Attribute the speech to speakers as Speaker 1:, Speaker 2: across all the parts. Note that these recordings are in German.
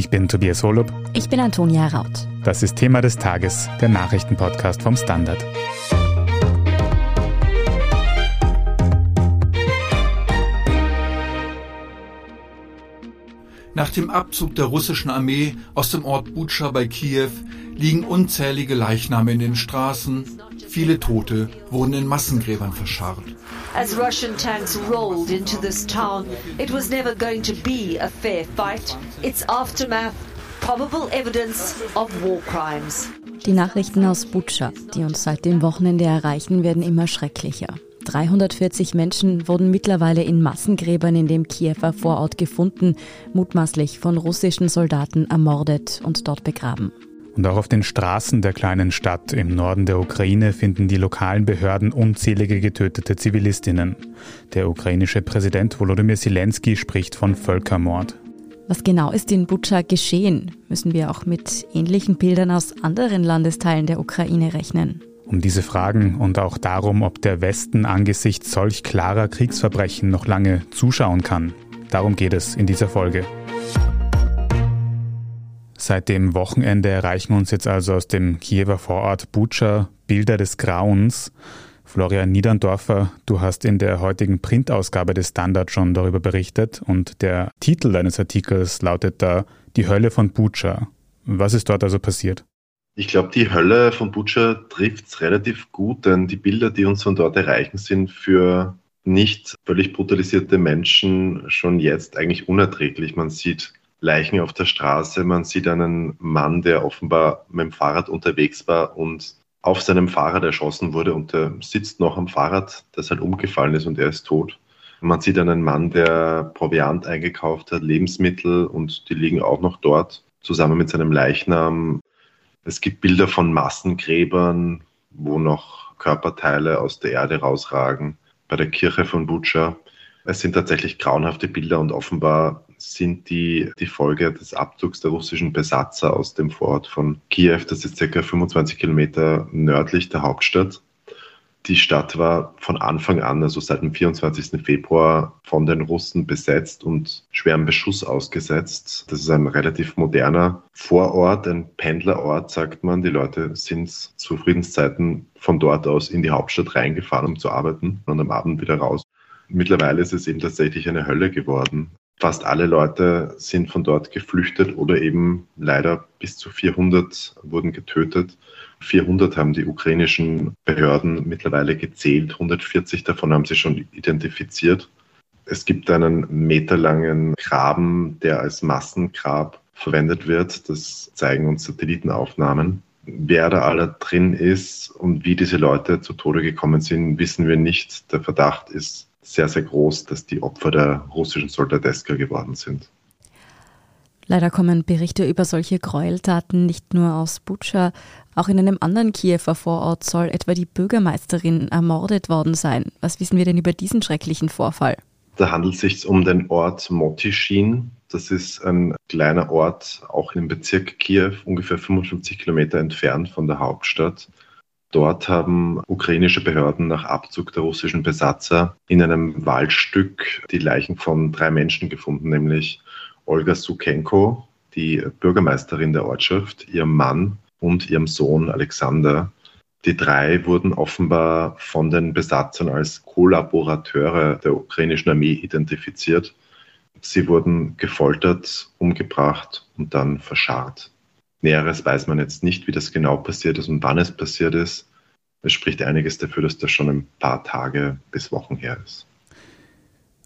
Speaker 1: Ich bin Tobias Holub.
Speaker 2: Ich bin Antonia Raut.
Speaker 1: Das ist Thema des Tages, der Nachrichtenpodcast vom Standard.
Speaker 3: Nach dem Abzug der russischen Armee aus dem Ort Butscha bei Kiew liegen unzählige Leichname in den Straßen. Viele Tote wurden in Massengräbern verscharrt.
Speaker 4: As Russian tanks rolled into this town, it was never going to be a fair fight. Its aftermath, probable evidence of war crimes.
Speaker 2: Die Nachrichten aus Butscha, die uns seit dem Wochenende erreichen, werden immer schrecklicher. 340 Menschen wurden mittlerweile in Massengräbern in dem Kiewer Vorort gefunden, mutmaßlich von russischen Soldaten ermordet und dort begraben.
Speaker 1: Und auch auf den Straßen der kleinen Stadt im Norden der Ukraine finden die lokalen Behörden unzählige getötete Zivilistinnen. Der ukrainische Präsident Volodymyr Zelensky spricht von Völkermord.
Speaker 2: Was genau ist in Butscha geschehen? Müssen wir auch mit ähnlichen Bildern aus anderen Landesteilen der Ukraine rechnen?
Speaker 1: Um diese Fragen und auch darum, ob der Westen angesichts solch klarer Kriegsverbrechen noch lange zuschauen kann, darum geht es in dieser Folge. Seit dem Wochenende erreichen uns jetzt also aus dem Kiewer Vorort Butscha Bilder des Grauens. Florian Niederndorfer, du hast in der heutigen Printausgabe des Standard schon darüber berichtet und der Titel deines Artikels lautet da Die Hölle von Butscha. Was ist dort also passiert?
Speaker 5: Ich glaube, die Hölle von Butcher trifft es relativ gut, denn die Bilder, die uns von dort erreichen, sind für nicht völlig brutalisierte Menschen schon jetzt eigentlich unerträglich. Man sieht Leichen auf der Straße, man sieht einen Mann, der offenbar mit dem Fahrrad unterwegs war und auf seinem Fahrrad erschossen wurde und der sitzt noch am Fahrrad, das halt umgefallen ist und er ist tot. Man sieht einen Mann, der Proviant eingekauft hat, Lebensmittel und die liegen auch noch dort zusammen mit seinem Leichnam. Es gibt Bilder von Massengräbern, wo noch Körperteile aus der Erde rausragen, bei der Kirche von Butscha. Es sind tatsächlich grauenhafte Bilder und offenbar sind die die Folge des Abzugs der russischen Besatzer aus dem Vorort von Kiew. Das ist circa 25 Kilometer nördlich der Hauptstadt. Die Stadt war von Anfang an, also seit dem 24. Februar, von den Russen besetzt und schwerem Beschuss ausgesetzt. Das ist ein relativ moderner Vorort, ein Pendlerort, sagt man. Die Leute sind zu Friedenszeiten von dort aus in die Hauptstadt reingefahren, um zu arbeiten und am Abend wieder raus. Mittlerweile ist es eben tatsächlich eine Hölle geworden. Fast alle Leute sind von dort geflüchtet oder eben leider bis zu 400 wurden getötet. 400 haben die ukrainischen Behörden mittlerweile gezählt, 140 davon haben sie schon identifiziert. Es gibt einen meterlangen Graben, der als Massengrab verwendet wird. Das zeigen uns Satellitenaufnahmen. Wer da alle drin ist und wie diese Leute zu Tode gekommen sind, wissen wir nicht. Der Verdacht ist sehr, sehr groß, dass die Opfer der russischen Soldateska geworden sind.
Speaker 2: Leider kommen Berichte über solche Gräueltaten nicht nur aus Butscha, auch in einem anderen Kiewer Vorort soll etwa die Bürgermeisterin ermordet worden sein. Was wissen wir denn über diesen schrecklichen Vorfall?
Speaker 5: Da handelt es sich um den Ort Motischin. Das ist ein kleiner Ort, auch im Bezirk Kiew, ungefähr 55 Kilometer entfernt von der Hauptstadt. Dort haben ukrainische Behörden nach Abzug der russischen Besatzer in einem Waldstück die Leichen von drei Menschen gefunden, nämlich Olga Sukenko, die Bürgermeisterin der Ortschaft, ihrem Mann und ihrem Sohn Alexander. Die drei wurden offenbar von den Besatzern als Kollaborateure der ukrainischen Armee identifiziert. Sie wurden gefoltert, umgebracht und dann verscharrt. Näheres weiß man jetzt nicht, wie das genau passiert ist und wann es passiert ist. Es spricht einiges dafür, dass das schon ein paar Tage bis Wochen her ist.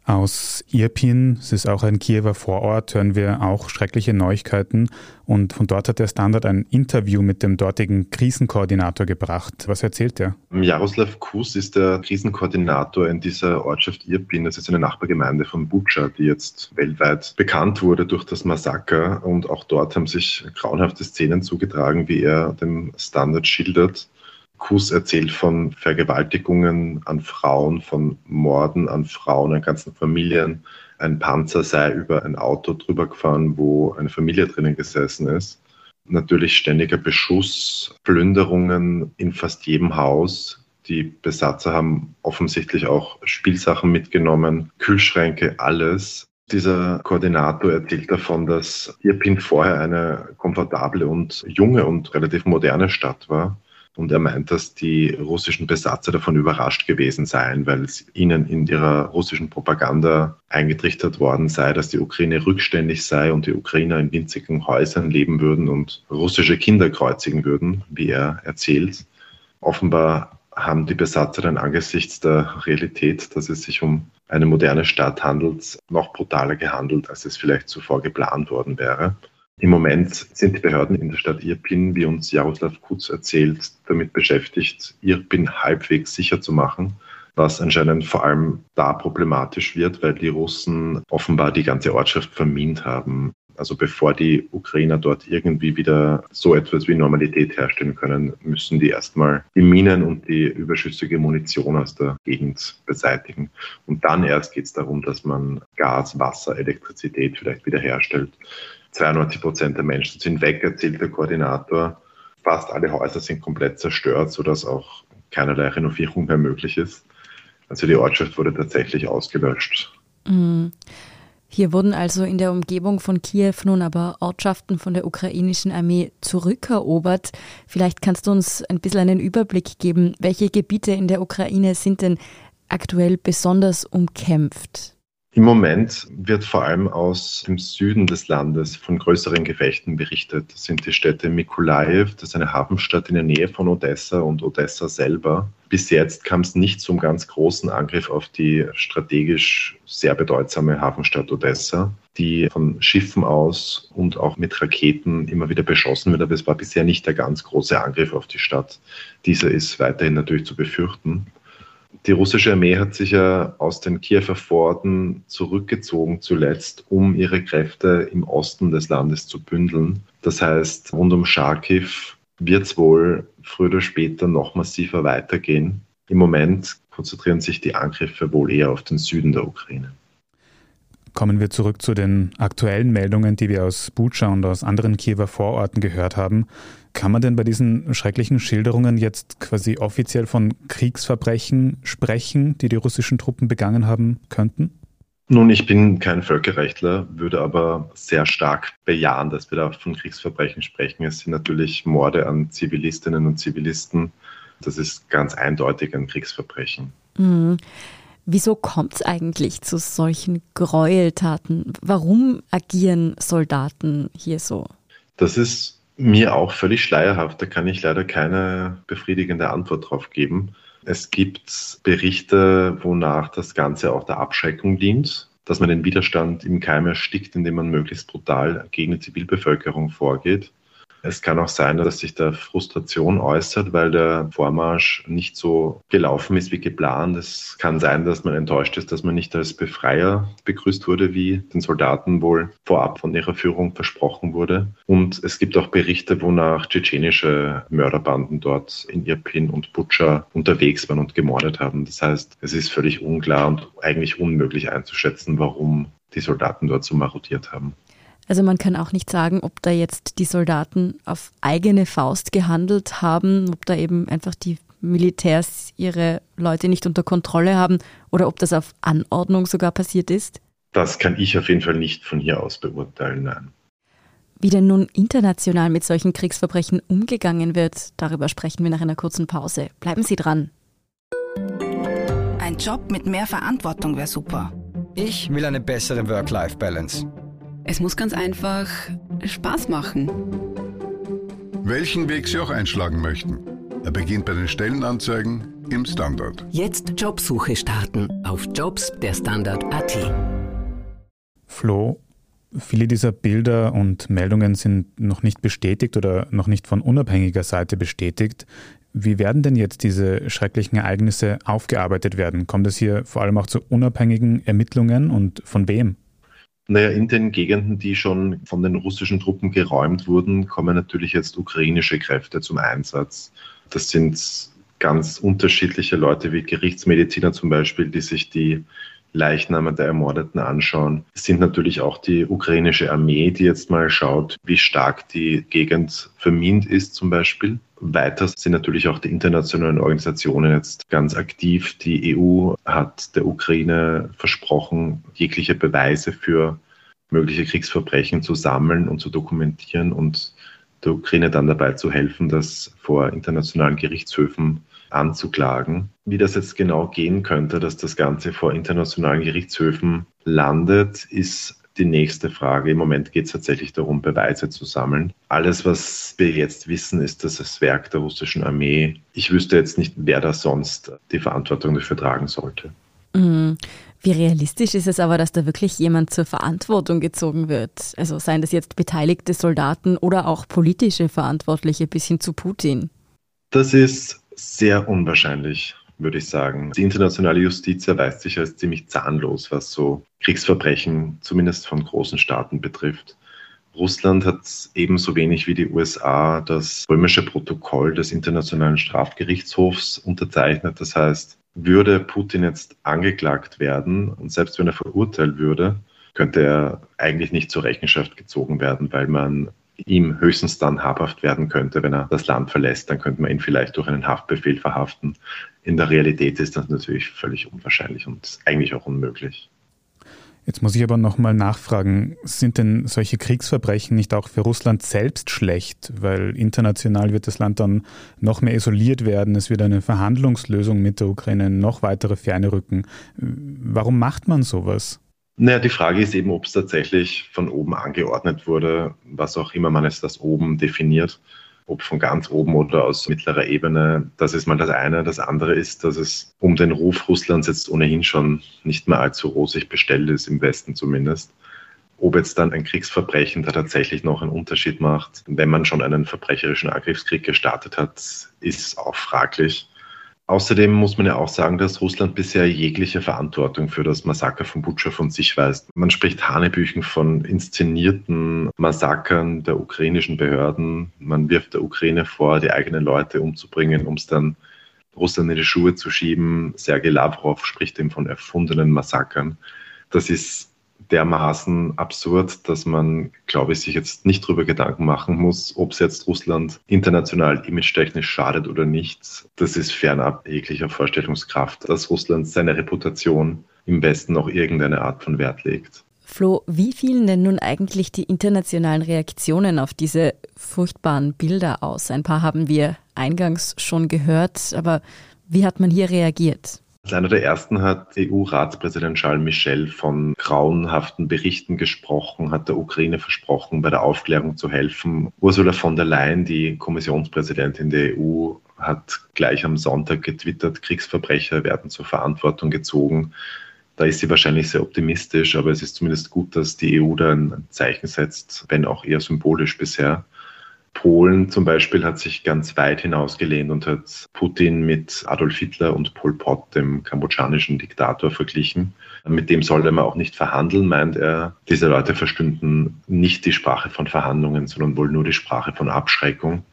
Speaker 1: Aus Irpin, es ist auch ein Kiewer Vorort, hören wir auch schreckliche Neuigkeiten. Und von dort hat der Standard ein Interview mit dem dortigen Krisenkoordinator gebracht. Was erzählt er?
Speaker 5: Jaroslav Kus ist der Krisenkoordinator in dieser Ortschaft Irpin. Das ist eine Nachbargemeinde von Butscha, die jetzt weltweit bekannt wurde durch das Massaker. Und auch dort haben sich grauenhafte Szenen zugetragen, wie er dem Standard schildert. Kuss erzählt von Vergewaltigungen an Frauen, von Morden an Frauen, an ganzen Familien. Ein Panzer sei über ein Auto drüber gefahren, wo eine Familie drinnen gesessen ist. Natürlich ständiger Beschuss, Plünderungen in fast jedem Haus. Die Besatzer haben offensichtlich auch Spielsachen mitgenommen, Kühlschränke, alles. Dieser Koordinator erzählt davon, dass Irpin vorher eine komfortable und junge und relativ moderne Stadt war. Und er meint, dass die russischen Besatzer davon überrascht gewesen seien, weil es ihnen in ihrer russischen Propaganda eingetrichtert worden sei, dass die Ukraine rückständig sei und die Ukrainer in winzigen Häusern leben würden und russische Kinder kreuzigen würden, wie er erzählt. Offenbar haben die Besatzer dann angesichts der Realität, dass es sich um eine moderne Stadt handelt, noch brutaler gehandelt, als es vielleicht zuvor geplant worden wäre. Im Moment sind die Behörden in der Stadt Irpin, wie uns Jaroslav Kutz erzählt, damit beschäftigt, Irpin halbwegs sicher zu machen, was anscheinend vor allem da problematisch wird, weil die Russen offenbar die ganze Ortschaft vermint haben. Also bevor die Ukrainer dort irgendwie wieder so etwas wie Normalität herstellen können, müssen die erstmal die Minen und die überschüssige Munition aus der Gegend beseitigen. Und dann erst geht es darum, dass man Gas, Wasser, Elektrizität vielleicht wiederherstellt. 92 Prozent der Menschen sind weg, erzählt der Koordinator. Fast alle Häuser sind komplett zerstört, sodass auch keinerlei Renovierung mehr möglich ist. Also die Ortschaft wurde tatsächlich ausgelöscht.
Speaker 2: Mhm. Hier wurden also in der Umgebung von Kiew nun aber Ortschaften von der ukrainischen Armee zurückerobert. Vielleicht kannst du uns ein bisschen einen Überblick geben, welche Gebiete in der Ukraine sind denn aktuell besonders umkämpft?
Speaker 5: Im Moment wird vor allem aus dem Süden des Landes von größeren Gefechten berichtet. Das sind die Städte Mikolaev, das ist eine Hafenstadt in der Nähe von Odessa und Odessa selber. Bis jetzt kam es nicht zum ganz großen Angriff auf die strategisch sehr bedeutsame Hafenstadt Odessa, die von Schiffen aus und auch mit Raketen immer wieder beschossen wird. Aber es war bisher nicht der ganz große Angriff auf die Stadt. Dieser ist weiterhin natürlich zu befürchten. Die russische Armee hat sich ja aus den Kiewer Vororten zurückgezogen zuletzt, um ihre Kräfte im Osten des Landes zu bündeln. Das heißt, rund um Charkiw wird es wohl früher oder später noch massiver weitergehen. Im Moment konzentrieren sich die Angriffe wohl eher auf den Süden der Ukraine.
Speaker 1: Kommen wir zurück zu den aktuellen Meldungen, die wir aus Bucha und aus anderen Kiewer Vororten gehört haben. Kann man denn bei diesen schrecklichen Schilderungen jetzt quasi offiziell von Kriegsverbrechen sprechen, die die russischen Truppen begangen haben könnten?
Speaker 5: Nun, ich bin kein Völkerrechtler, würde aber sehr stark bejahen, dass wir da von Kriegsverbrechen sprechen. Es sind natürlich Morde an Zivilistinnen und Zivilisten. Das ist ganz eindeutig ein Kriegsverbrechen.
Speaker 2: Mhm. Wieso kommt es eigentlich zu solchen Gräueltaten? Warum agieren Soldaten hier so?
Speaker 5: Das ist mir auch völlig schleierhaft. Da kann ich leider keine befriedigende Antwort drauf geben. Es gibt Berichte, wonach das Ganze auch der Abschreckung dient, dass man den Widerstand im Keim erstickt, indem man möglichst brutal gegen die Zivilbevölkerung vorgeht. Es kann auch sein, dass sich da Frustration äußert, weil der Vormarsch nicht so gelaufen ist wie geplant. Es kann sein, dass man enttäuscht ist, dass man nicht als Befreier begrüßt wurde, wie den Soldaten wohl vorab von ihrer Führung versprochen wurde. Und es gibt auch Berichte, wonach tschetschenische Mörderbanden dort in Irpin und Butscha unterwegs waren und gemordet haben. Das heißt, es ist völlig unklar und eigentlich unmöglich einzuschätzen, warum die Soldaten dort so marodiert haben.
Speaker 2: Also man kann auch nicht sagen, ob da jetzt die Soldaten auf eigene Faust gehandelt haben, ob da eben einfach die Militärs ihre Leute nicht unter Kontrolle haben oder ob das auf Anordnung sogar passiert ist?
Speaker 5: Das kann ich auf jeden Fall nicht von hier aus beurteilen, nein.
Speaker 2: Wie denn nun international mit solchen Kriegsverbrechen umgegangen wird, darüber sprechen wir nach einer kurzen Pause. Bleiben Sie dran.
Speaker 6: Ein Job mit mehr Verantwortung wäre super.
Speaker 7: Ich will eine bessere Work-Life-Balance.
Speaker 8: Es muss ganz einfach Spaß machen.
Speaker 9: Welchen Weg Sie auch einschlagen möchten. Er beginnt bei den Stellenanzeigen im Standard.
Speaker 10: Jetzt Jobsuche starten auf Jobs der Standard.at.
Speaker 1: Flo, viele dieser Bilder und Meldungen sind noch nicht bestätigt oder noch nicht von unabhängiger Seite bestätigt. Wie werden denn jetzt diese schrecklichen Ereignisse aufgearbeitet werden? Kommt es hier vor allem auch zu unabhängigen Ermittlungen und von wem?
Speaker 5: Naja, in den Gegenden, die schon von den russischen Truppen geräumt wurden, kommen natürlich jetzt ukrainische Kräfte zum Einsatz. Das sind ganz unterschiedliche Leute wie Gerichtsmediziner zum Beispiel, die sich die Leichname der Ermordeten anschauen, sind natürlich auch die ukrainische Armee, die jetzt mal schaut, wie stark die Gegend vermint ist zum Beispiel. Weiter sind natürlich auch die internationalen Organisationen jetzt ganz aktiv. Die EU hat der Ukraine versprochen, jegliche Beweise für mögliche Kriegsverbrechen zu sammeln und zu dokumentieren und der Ukraine dann dabei zu helfen, das vor internationalen Gerichtshöfen anzuklagen. Wie das jetzt genau gehen könnte, dass das Ganze vor internationalen Gerichtshöfen landet, ist die nächste Frage. Im Moment geht es tatsächlich darum, Beweise zu sammeln. Alles, was wir jetzt wissen, ist dass das Werk der russischen Armee. Ich wüsste jetzt nicht, wer da sonst die Verantwortung dafür tragen sollte.
Speaker 2: Mhm. Wie realistisch ist es aber, dass da wirklich jemand zur Verantwortung gezogen wird? Also seien das jetzt beteiligte Soldaten oder auch politische Verantwortliche bis hin zu Putin?
Speaker 5: Das ist sehr unwahrscheinlich, würde ich sagen. Die internationale Justiz erweist sich als ziemlich zahnlos, was so Kriegsverbrechen, zumindest von großen Staaten betrifft. Russland hat ebenso wenig wie die USA das römische Protokoll des Internationalen Strafgerichtshofs unterzeichnet. Das heißt, würde Putin jetzt angeklagt werden und selbst wenn er verurteilt würde, könnte er eigentlich nicht zur Rechenschaft gezogen werden, weil man ihm höchstens dann habhaft werden könnte, wenn er das Land verlässt. Dann könnte man ihn vielleicht durch einen Haftbefehl verhaften. In der Realität ist das natürlich völlig unwahrscheinlich und eigentlich auch unmöglich.
Speaker 1: Jetzt muss ich aber nochmal nachfragen, sind denn solche Kriegsverbrechen nicht auch für Russland selbst schlecht? Weil international wird das Land dann noch mehr isoliert werden, es wird eine Verhandlungslösung mit der Ukraine noch weitere Ferne rücken. Warum macht man sowas?
Speaker 5: Naja, die Frage ist eben, ob es tatsächlich von oben angeordnet wurde, was auch immer man es das oben definiert ob von ganz oben oder aus mittlerer Ebene. Das ist mal das eine. Das andere ist, dass es um den Ruf Russlands jetzt ohnehin schon nicht mehr allzu rosig bestellt ist, im Westen zumindest. Ob jetzt dann ein Kriegsverbrechen da tatsächlich noch einen Unterschied macht, wenn man schon einen verbrecherischen Angriffskrieg gestartet hat, ist auch fraglich. Außerdem muss man ja auch sagen, dass Russland bisher jegliche Verantwortung für das Massaker von Butscha von sich weist. Man spricht Hanebüchen von inszenierten Massakern der ukrainischen Behörden. Man wirft der Ukraine vor, die eigenen Leute umzubringen, um es dann Russland in die Schuhe zu schieben. Sergei Lavrov spricht eben von erfundenen Massakern. Das ist dermaßen absurd, dass man, glaube ich, sich jetzt nicht darüber Gedanken machen muss, ob es jetzt Russland international image-technisch schadet oder nicht. Das ist fernab jeglicher Vorstellungskraft, dass Russland seine Reputation im Westen noch irgendeine Art von Wert legt.
Speaker 2: Flo, wie fielen denn nun eigentlich die internationalen Reaktionen auf diese furchtbaren Bilder aus? Ein paar haben wir eingangs schon gehört, aber wie hat man hier reagiert?
Speaker 5: Als einer der ersten hat EU-Ratspräsident Charles Michel von grauenhaften Berichten gesprochen, hat der Ukraine versprochen, bei der Aufklärung zu helfen. Ursula von der Leyen, die Kommissionspräsidentin der EU, hat gleich am Sonntag getwittert, Kriegsverbrecher werden zur Verantwortung gezogen. Da ist sie wahrscheinlich sehr optimistisch, aber es ist zumindest gut, dass die EU da ein Zeichen setzt, wenn auch eher symbolisch bisher. Polen zum Beispiel hat sich ganz weit hinausgelehnt und hat Putin mit Adolf Hitler und Pol Pot, dem kambodschanischen Diktator, verglichen. Mit dem sollte man auch nicht verhandeln, meint er. Diese Leute verstünden nicht die Sprache von Verhandlungen, sondern wohl nur die Sprache von Abschreckung.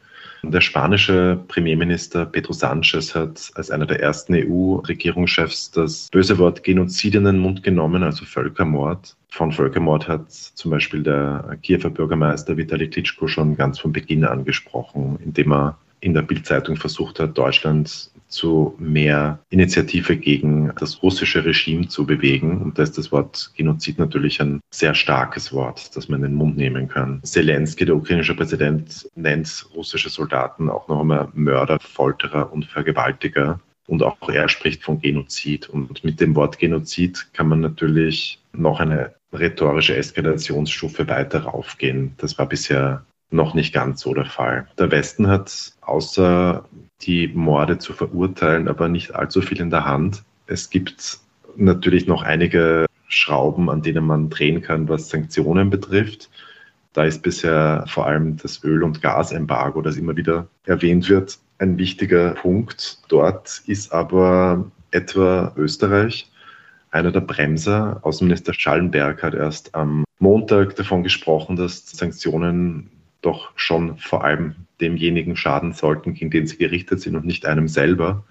Speaker 5: Der spanische Premierminister Pedro Sánchez hat als einer der ersten EU-Regierungschefs das böse Wort Genozid in den Mund genommen, also Völkermord. Von Völkermord hat zum Beispiel der Kiewer Bürgermeister Vitali Klitschko schon ganz von Beginn angesprochen, indem er in der Bildzeitung versucht hat, Deutschland zu mehr Initiative gegen das russische Regime zu bewegen. Und da ist das Wort Genozid natürlich ein sehr starkes Wort, das man in den Mund nehmen kann. Zelensky, der ukrainische Präsident, nennt russische Soldaten auch noch einmal Mörder, Folterer und Vergewaltiger. Und auch er spricht von Genozid. Und mit dem Wort Genozid kann man natürlich noch eine rhetorische Eskalationsstufe weiter raufgehen. Das war bisher noch nicht ganz so der Fall. Der Westen hat außer die Morde zu verurteilen, aber nicht allzu viel in der Hand. Es gibt natürlich noch einige Schrauben, an denen man drehen kann, was Sanktionen betrifft. Da ist bisher vor allem das Öl- und Gasembargo, das immer wieder erwähnt wird, ein wichtiger Punkt. Dort ist aber etwa Österreich einer der Bremser. Außenminister Schallenberg hat erst am Montag davon gesprochen, dass Sanktionen doch schon vor allem demjenigen schaden sollten, gegen den sie gerichtet sind und nicht einem selber.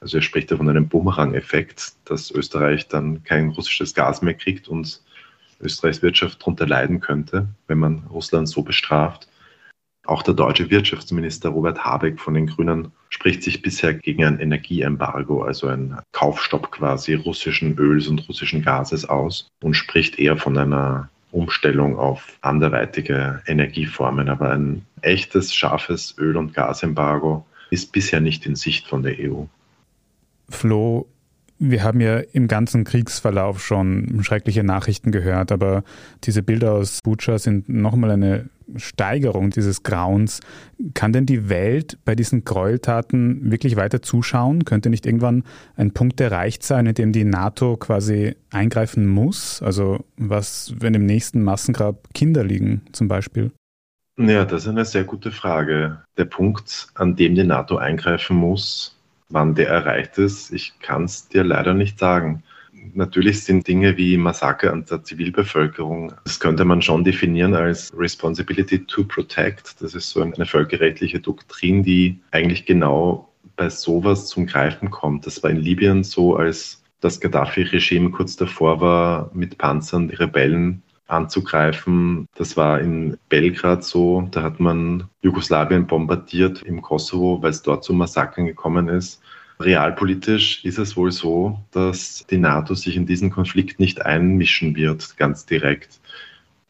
Speaker 5: Also er spricht ja von einem Bumerang-Effekt, dass Österreich dann kein russisches Gas mehr kriegt und Österreichs Wirtschaft darunter leiden könnte, wenn man Russland so bestraft. Auch der deutsche Wirtschaftsminister Robert Habeck von den Grünen spricht sich bisher gegen ein Energieembargo, also ein Kaufstopp quasi russischen Öls und russischen Gases aus und spricht eher von einer Umstellung auf anderweitige Energieformen. Aber ein echtes, scharfes Öl- und Gasembargo ist bisher nicht in Sicht von der EU.
Speaker 1: Flo, wir haben ja im ganzen Kriegsverlauf schon schreckliche Nachrichten gehört, aber diese Bilder aus Bucha sind nochmal eine Steigerung dieses Grauens. Kann denn die Welt bei diesen Gräueltaten wirklich weiter zuschauen? Könnte nicht irgendwann ein Punkt erreicht sein, in dem die NATO quasi eingreifen muss? Also was, wenn im nächsten Massengrab Kinder liegen zum Beispiel?
Speaker 5: Ja, das ist eine sehr gute Frage. Der Punkt, an dem die NATO eingreifen muss, wann der erreicht ist, ich kann es dir leider nicht sagen natürlich sind Dinge wie Massaker an der Zivilbevölkerung, das könnte man schon definieren als Responsibility to Protect. Das ist so eine völkerrechtliche Doktrin, die eigentlich genau bei sowas zum Greifen kommt. Das war in Libyen so, als das Gaddafi-Regime kurz davor war, mit Panzern die Rebellen anzugreifen. Das war in Belgrad so. Da hat man Jugoslawien bombardiert im Kosovo, weil es dort zu Massakern gekommen ist. Realpolitisch ist es wohl so, dass die NATO sich in diesen Konflikt nicht einmischen wird, ganz direkt.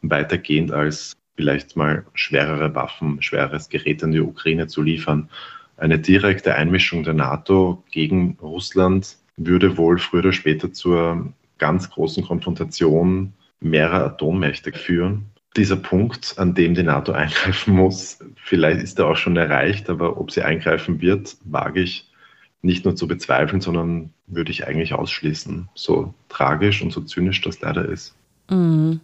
Speaker 5: Weitergehend als vielleicht mal schwerere Waffen, schweres Gerät an die Ukraine zu liefern. Eine direkte Einmischung der NATO gegen Russland würde wohl früher oder später zur ganz großen Konfrontation mehrerer Atommächte führen. Dieser Punkt, an dem die NATO eingreifen muss, vielleicht ist er auch schon erreicht, aber ob sie eingreifen wird, wage ich nicht nur zu bezweifeln, sondern würde ich eigentlich ausschließen. So tragisch und so zynisch das leider ist.
Speaker 2: Mhm.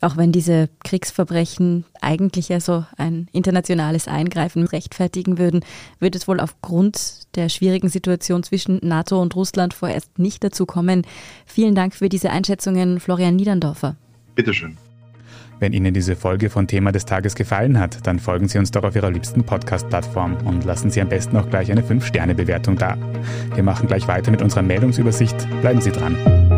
Speaker 2: Auch wenn diese Kriegsverbrechen eigentlich ja so ein internationales Eingreifen rechtfertigen würden, wird es wohl aufgrund der schwierigen Situation zwischen NATO und Russland vorerst nicht dazu kommen. Vielen Dank für diese Einschätzungen, Florian Niederndorfer.
Speaker 5: Bitteschön.
Speaker 1: Wenn Ihnen diese Folge von Thema des Tages gefallen hat, dann folgen Sie uns doch auf Ihrer liebsten Podcast-Plattform und lassen Sie am besten auch gleich eine 5-Sterne-Bewertung da. Wir machen gleich weiter mit unserer Meldungsübersicht. Bleiben Sie dran.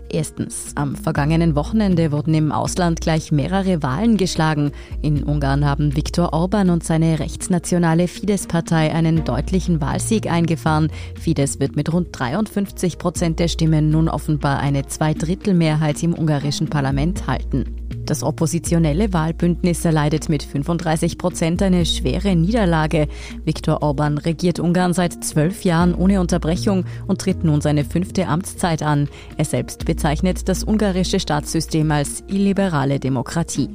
Speaker 2: Erstens, am vergangenen Wochenende wurden im Ausland gleich mehrere Wahlen geschlagen. In Ungarn haben Viktor Orban und seine rechtsnationale Fidesz-Partei einen deutlichen Wahlsieg eingefahren. Fidesz wird mit rund 53 Prozent der Stimmen nun offenbar eine Zweidrittelmehrheit im ungarischen Parlament halten. Das oppositionelle Wahlbündnis erleidet mit 35 Prozent eine schwere Niederlage. Viktor Orban regiert Ungarn seit zwölf Jahren ohne Unterbrechung und tritt nun seine fünfte Amtszeit an. Er selbst bezeichnet das ungarische Staatssystem als illiberale Demokratie.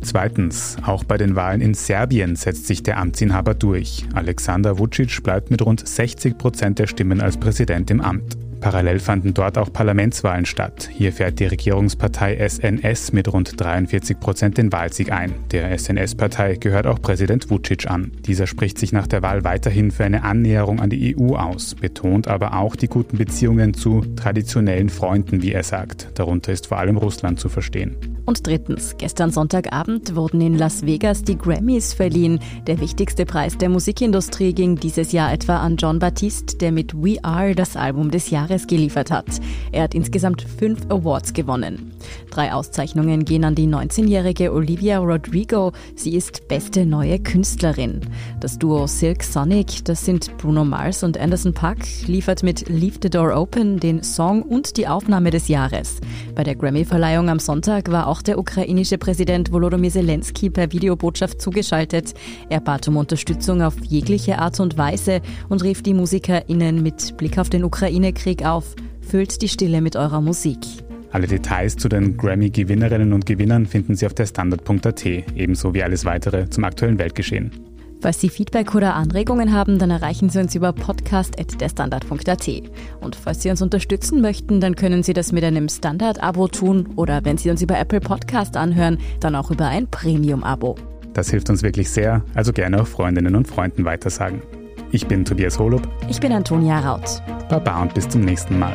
Speaker 1: Zweitens, auch bei den Wahlen in Serbien setzt sich der Amtsinhaber durch. Alexander Vucic bleibt mit rund 60 Prozent der Stimmen als Präsident im Amt. Parallel fanden dort auch Parlamentswahlen statt. Hier fährt die Regierungspartei SNS mit rund 43 Prozent den Wahlsieg ein. Der SNS-Partei gehört auch Präsident Vucic an. Dieser spricht sich nach der Wahl weiterhin für eine Annäherung an die EU aus, betont aber auch die guten Beziehungen zu traditionellen Freunden, wie er sagt. Darunter ist vor allem Russland zu verstehen.
Speaker 2: Und drittens, gestern Sonntagabend wurden in Las Vegas die Grammys verliehen. Der wichtigste Preis der Musikindustrie ging dieses Jahr etwa an John Baptiste, der mit We Are das Album des Jahres geliefert hat. Er hat insgesamt fünf Awards gewonnen. Drei Auszeichnungen gehen an die 19-jährige Olivia Rodrigo. Sie ist beste neue Künstlerin. Das Duo Silk Sonic, das sind Bruno Mars und Anderson Paak, liefert mit Leave the Door Open den Song und die Aufnahme des Jahres. Bei der Grammy-Verleihung am Sonntag war auch der ukrainische Präsident Volodymyr Zelensky per Videobotschaft zugeschaltet. Er bat um Unterstützung auf jegliche Art und Weise und rief die MusikerInnen mit Blick auf den Ukraine-Krieg auf. Füllt die Stille mit eurer Musik.
Speaker 1: Alle Details zu den Grammy-Gewinnerinnen und Gewinnern finden Sie auf der Standard.at, ebenso wie alles weitere zum aktuellen Weltgeschehen.
Speaker 2: Falls Sie Feedback oder Anregungen haben, dann erreichen Sie uns über podcast.derstandard.at. Und falls Sie uns unterstützen möchten, dann können Sie das mit einem Standard-Abo tun oder wenn Sie uns über Apple Podcast anhören, dann auch über ein Premium-Abo.
Speaker 1: Das hilft uns wirklich sehr, also gerne auch Freundinnen und Freunden weitersagen. Ich bin Tobias Holub.
Speaker 2: Ich bin Antonia Raut.
Speaker 1: Baba und bis zum nächsten Mal.